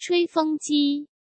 吹风机。